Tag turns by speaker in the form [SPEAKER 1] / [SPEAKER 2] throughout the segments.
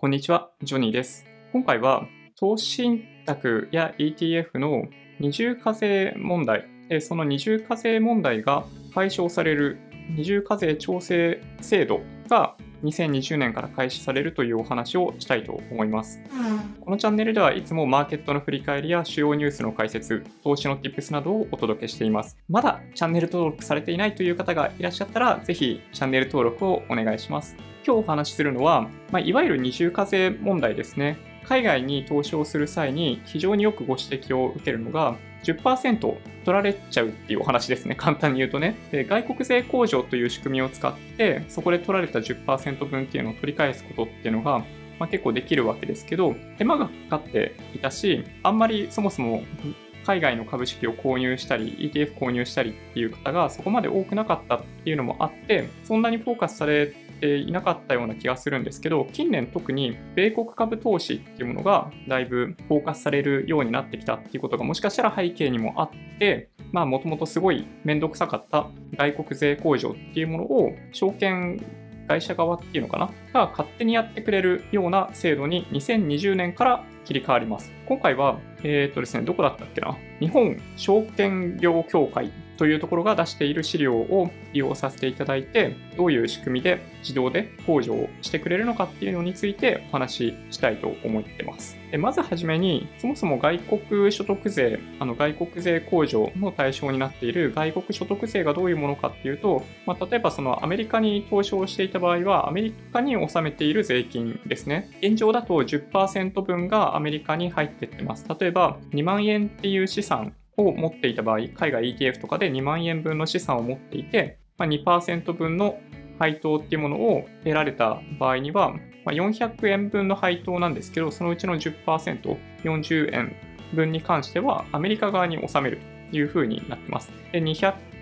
[SPEAKER 1] こんにちは、ジョニーです。今回は投資信託や ETF の二重課税問題、でその二重課税問題が解消される二重課税調整制度が2020年から開始されるというお話をしたいと思います。このチャンネルではいつもマーケットの振り返りや主要ニュースの解説、投資の Tips などをお届けしています。まだチャンネル登録されていないという方がいらっしゃったら、ぜひチャンネル登録をお願いします。今日お話しするのは、まあ、いわゆる二重課税問題ですね。海外に投資をする際に非常によくご指摘を受けるのが、10%取られちゃうっていうお話ですね。簡単に言うとね。で外国税控除という仕組みを使って、そこで取られた10%分っていうのを取り返すことっていうのが、まあ、結構できるわけですけど、手間がかかっていたし、あんまりそもそも海外の株式を購入したり、ETF 購入したりっていう方がそこまで多くなかったっていうのもあって、そんなにフォーカスされていなかったような気がするんですけど、近年特に米国株投資っていうものがだいぶフォーカスされるようになってきたっていうことがもしかしたら背景にもあって、まあもともとすごいめんどくさかった外国税控除っていうものを証券会社側っていうのかな？が勝手にやってくれるような制度に2020年から切り替わります。今回は、えっ、とですね、どこだったっけな？日本証券業協会というところが出している資料を利用させていただいて、どういう仕組みで自動で控除をしてくれるのかっていうのについてお話ししたいと思ってます。でまずはじめに、そもそも外国所得税、あの外国税控除の対象になっている外国所得税がどういうものかっていうと、まあ、例えばそのアメリカに投資をしていた場合は、アメリカに納めている税金ですね。現状だと10%分がアメリカに入ってってます。例えば、2万円っていう資産を持っていた場合、海外 ETF とかで2万円分の資産を持っていて、まあ、2%分の配当っていうものを得られた場合には、まあ、400円分の配当なんですけど、そのうちの10%、40円分に関してはアメリカ側に納めるというふうになってます。で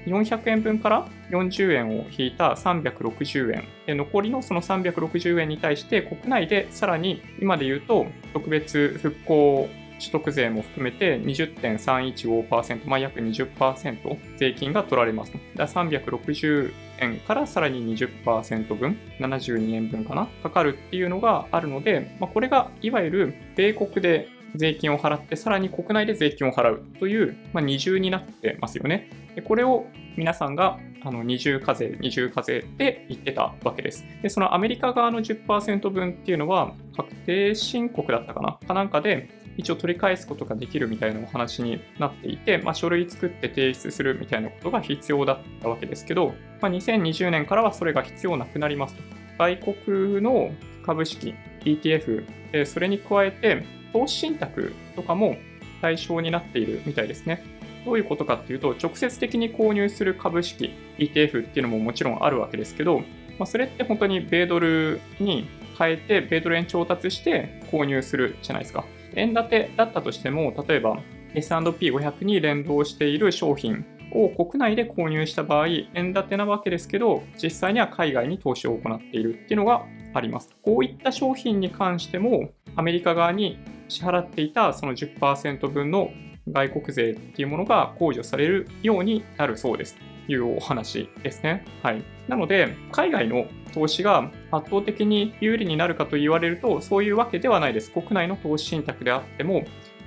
[SPEAKER 1] 400円分から40円を引いた360円で残りのその360円に対して国内でさらに今で言うと特別復興所得税も含めて20.315%、まあ、約20%税金が取られます。だ360円からさらに20%分、72円分かな、かかるっていうのがあるので、まあ、これがいわゆる米国で税金を払って、さらに国内で税金を払うという、まあ、二重になってますよね。でこれを皆さんがあの二重課税、二重課税って言ってたわけです。で、そのアメリカ側の10%分っていうのは、確定申告だったかなかなんかで、一応取り返すことができるみたいなお話になっていて、まあ、書類作って提出するみたいなことが必要だったわけですけど、まあ、2020年からはそれが必要なくなりますと。外国の株式、ETF、それに加えて投資信託とかも対象になっているみたいですね。どういうことかっていうと、直接的に購入する株式、ETF っていうのももちろんあるわけですけど、まあ、それって本当に米ドルに変えて、米ドル円調達して購入するじゃないですか。円建てだったとしても、例えば S&P500 に連動している商品を国内で購入した場合、円建てなわけですけど、実際には海外に投資を行っているっていうのがあります。こういった商品に関しても、アメリカ側に支払っていたその10%分の外国税っていうものが控除されるようになるそうです。いうお話ですね。はい。なので、海外の投資が圧倒的に有利になるかと言われると、そういうわけではないです。国内の投資信託であっても、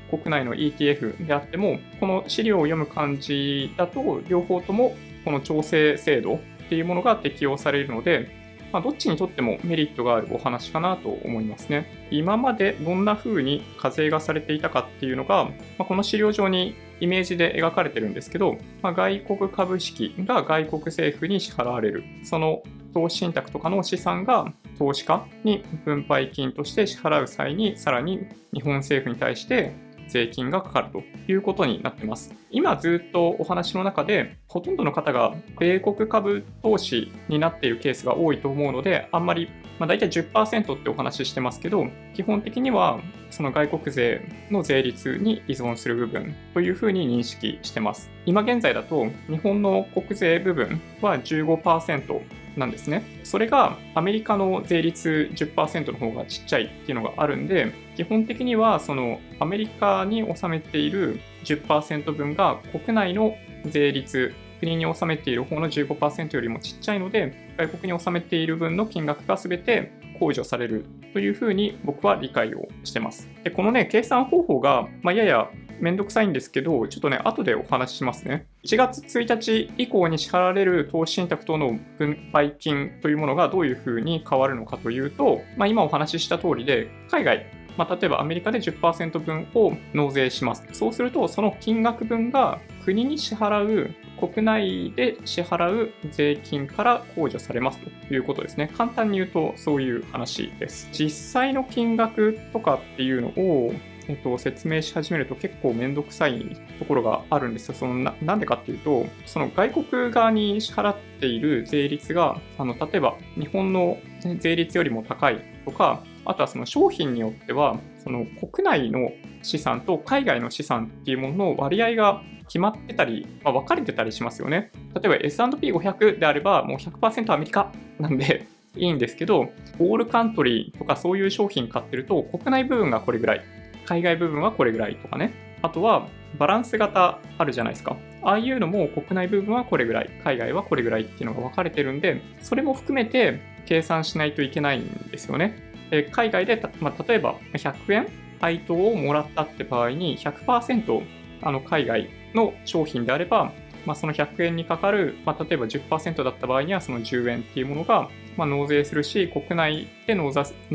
[SPEAKER 1] 国内の ETF であっても、この資料を読む感じだと、両方ともこの調整制度っていうものが適用されるので、まあ、どっちにとってもメリットがあるお話かなと思いますね。今までどんな風に課税がされていたかっていうのが、まあ、この資料上にイメージで描かれてるんですけど、まあ、外国株式が外国政府に支払われる。その投資信託とかの資産が投資家に分配金として支払う際に、さらに日本政府に対して税金がかかるということになってます。今ずっとお話の中で、ほとんどの方が米国株投資になっているケースが多いと思うので、あんまり、まあ、大体10%ってお話ししてますけど、基本的にはその外国税の税率に依存する部分というふうに認識してます。今現在だと、日本の国税部分は15%なんですね。それがアメリカの税率10%の方がちっちゃいっていうのがあるんで、基本的にはそのアメリカに納めている10%分が国内の税率、国に納めている方の15%よりもちっちゃいので、外国に納めている分の金額が全て控除されるというふうに僕は理解をしてます。でこのね、計算方法が、まあ、ややめんどくさいんですけど、ちょっとね、後でお話ししますね。1月1日以降に支払われる投資信託等の分配金というものがどういうふうに変わるのかというと、まあ、今お話しした通りで、海外、まあ、例えばアメリカで10%分を納税します。そうすると、その金額分が国に支払う、国内で支払う税金から控除されますということですね。簡単に言うとそういう話です。実際の金額とかっていうのをえっと、説明し始めると結構めんどくさいところがあるんですよ。そのななんでかっていうと、その外国側に支払っている税率が、あの例えば日本の税率よりも高いとか、あとはその商品によっては、その国内の資産と海外の資産っていうものの割合が決まってたり、まあ、分かれてたりしますよね。例えば S&P500 であればもう100%アメリカなんで いいんですけど、オールカントリーとかそういう商品買ってると国内部分がこれぐらい、海外部分はこれぐらいとかね。あとはバランス型あるじゃないですか。ああいうのも国内部分はこれぐらい、海外はこれぐらいっていうのが分かれてるんで、それも含めて計算しないといけないんですよね。で海外で、まあ、例えば100円配当をもらったって場合に100%あの海外の商品であれば、まあ、その100円にかかる、まあ、例えば10%だった場合にはその10円っていうものが、まあ、納税するし、国内で納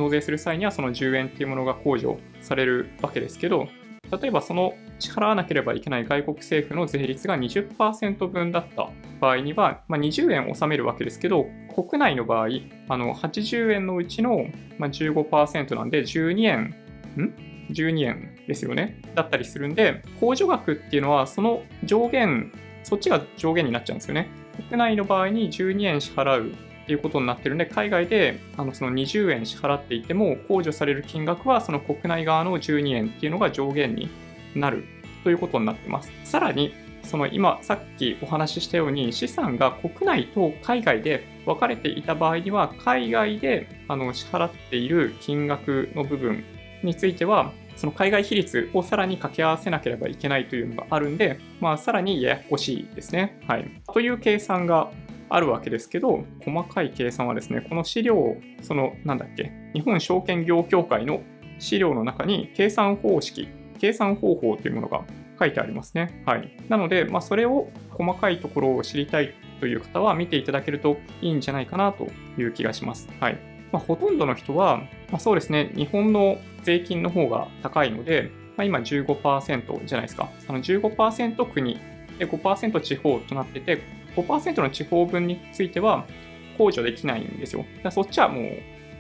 [SPEAKER 1] 税する際にはその10円っていうものが控除されるわけですけど、例えばその支払わなければいけない外国政府の税率が20%分だった場合には、まあ、20円納めるわけですけど、国内の場合、あの80円のうちの15%なんで12円、ん？?12 円ですよね。だったりするんで、控除額っていうのはその上限、そっちが上限になっちゃうんですよね。国内の場合に12円支払うっていうことになってるんで、海外であのその20円支払っていても、控除される金額はその国内側の12円っていうのが上限になるということになってます。さらに、その今さっきお話ししたように資産が国内と海外で分かれていた場合には海外であの支払っている金額の部分についてはその海外比率をさらに掛け合わせなければいけないというのがあるんで、まあ、さらにややこしいですね。はい。という計算があるわけですけど、細かい計算はですね、この資料、その、なんだっけ、日本証券業協会の資料の中に計算方式、計算方法というものが書いてありますね。はい。なので、まあ、それを細かいところを知りたいという方は見ていただけるといいんじゃないかなという気がします。はい。まあ、ほとんどの人は、まあ、そうですね、日本の税金の方が高いので、まあ、今15%じゃないですか。あの15%国で5%地方となってて、5%の地方分については控除できないんですよ。だそっちはもう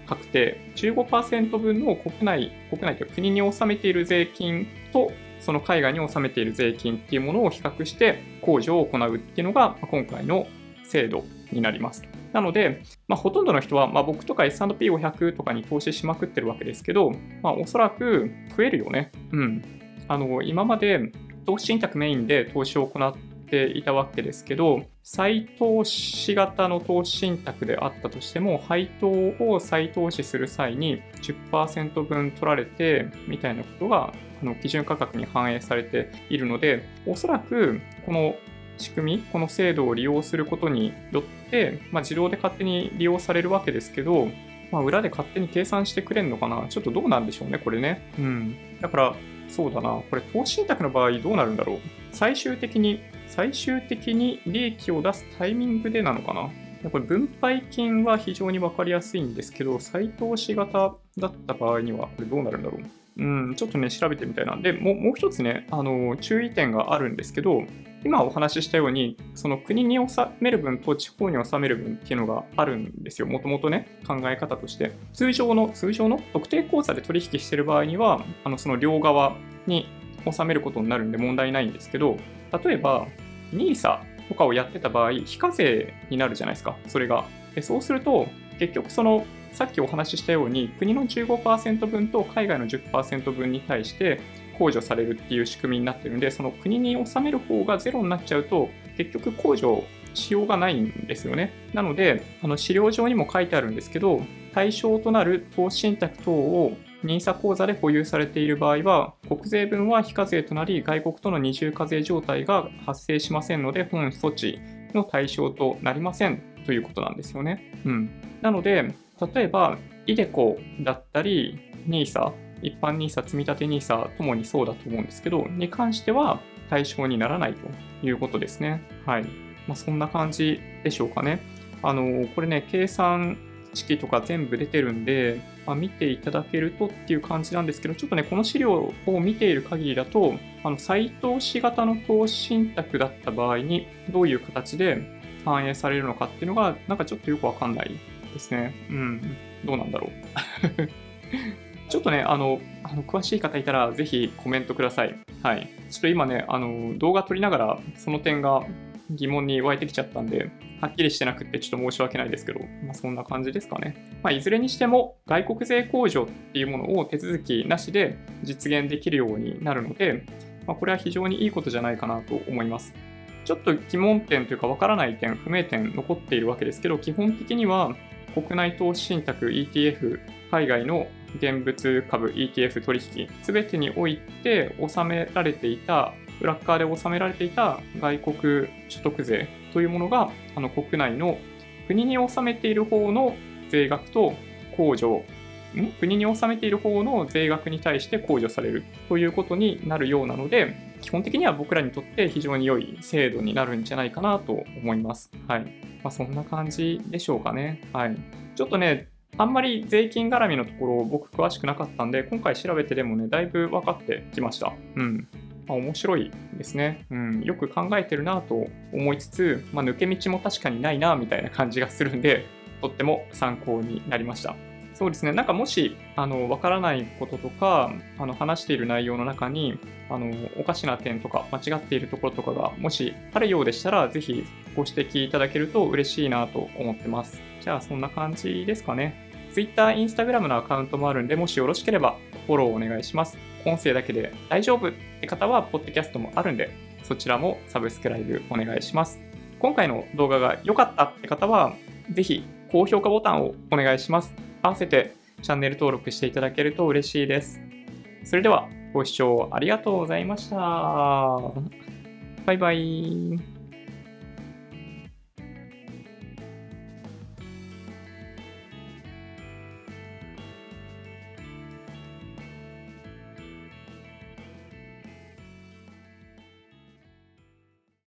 [SPEAKER 1] 確定。15%分の国内、国内という国に納めている税金とその海外に納めている税金っていうものを比較して控除を行うっていうのが今回の制度になります。なので、まあ、ほとんどの人は、まあ、僕とか S&P500 とかに投資しまくってるわけですけど、まあ、おそらく増えるよね。うん。あの、今まで投資信託メインで投資を行っていたわけですけど、再投資型の投資信託であったとしても、配当を再投資する際に10%分取られてみたいなことがあの基準価格に反映されているので、おそらくこの仕組み、この制度を利用することによって、まあ、自動で勝手に利用されるわけですけど、まあ、裏で勝手に計算してくれるのかな？ちょっとどうなんでしょうね、これね。うん。だから、そうだな。これ、投資信託の場合どうなるんだろう？最終的に、最終的に利益を出すタイミングでなのかな？これ分配金は非常に分かりやすいんですけど、再投資型だった場合にはこれどうなるんだろう？うん、ちょっとね、調べてみたいな。で、もうもう一つね、あの、注意点があるんですけど、今お話ししたように、その国に納める分と地方に納める分っていうのがあるんですよ。もともとね、考え方として。通常の、通常の特定口座で取引してる場合には、あの、その両側に納めることになるんで問題ないんですけど、例えば、NISA とかをやってた場合、非課税になるじゃないですか、それが。でそうすると、結局その、さっきお話ししたように、国の15%分と海外の10%分に対して、控除されるっていう仕組みになってるんで、その国に納める方がゼロになっちゃうと、結局控除しようがないんですよね。なので、あの資料上にも書いてあるんですけど、対象となる投資信託等を NISA 口座で保有されている場合は、国税分は非課税となり、外国との二重課税状態が発生しませんので、本措置の対象となりませんということなんですよね。うん。なので、例えばイデコだったり、NISA、一般 NISA、積立 NISA ともにそうだと思うんですけど、に関しては対象にならないということですね。はい。まあ、そんな感じでしょうかね。あの、これね、計算式とか全部出てるんで、まあ、見ていただけるとっていう感じなんですけど、ちょっとね、この資料を見ている限りだと、あの再投資型の投資信託だった場合に、どういう形で反映されるのかっていうのが、なんかちょっとよくわかんないですね。うん、どうなんだろう。ちょっとね、あの、あの詳しい方いたら、ぜひコメントください。はい。ちょっと今ね、あの、動画撮りながら、その点が疑問に湧いてきちゃったんで、はっきりしてなくてちょっと申し訳ないですけど、まあ、そんな感じですかね。まあ、いずれにしても外国税控除っていうものを手続きなしで実現できるようになるので、まあ、これは非常にいいことじゃないかなと思います。ちょっと疑問点というかわからない点、不明点残っているわけですけど、基本的には国内投資信託 ETF、海外の現物株 ETF 取引、すべてにおいて納められていた裏側で納められていた外国所得税というものが、あの国内の国に納めている方の税額と控除、ん？国に納めている方の税額に対して控除されるということになるようなので、基本的には僕らにとって非常に良い制度になるんじゃないかなと思います。はい。まあ、そんな感じでしょうかね。はい。ちょっとね、あんまり税金絡みのところを僕詳しくなかったんで、今回調べてでもね、だいぶ分かってきました。うん。まあ、面白いですね、うん。よく考えてるなと思いつつ、まあ、抜け道も確かにないなみたいな感じがするんで、とっても参考になりました。そうですね、なんかもし、あの、わからないこととか、あの、話している内容の中に、あの、おかしな点とか、間違っているところとかが、もしあるようでしたら、ぜひご指摘いただけると嬉しいなと思ってます。じゃあ、そんな感じですかね。Twitter、Instagram のアカウントもあるんで、もしよろしければフォローお願いします。音声だけで大丈夫って方は、ポッドキャストもあるんで、そちらもサブスクライブお願いします。今回の動画が良かったって方は、ぜひ高評価ボタンをお願いします。合わせてチャンネル登録していただけると嬉しいです。それでは、ご視聴ありがとうございました。バイバイ。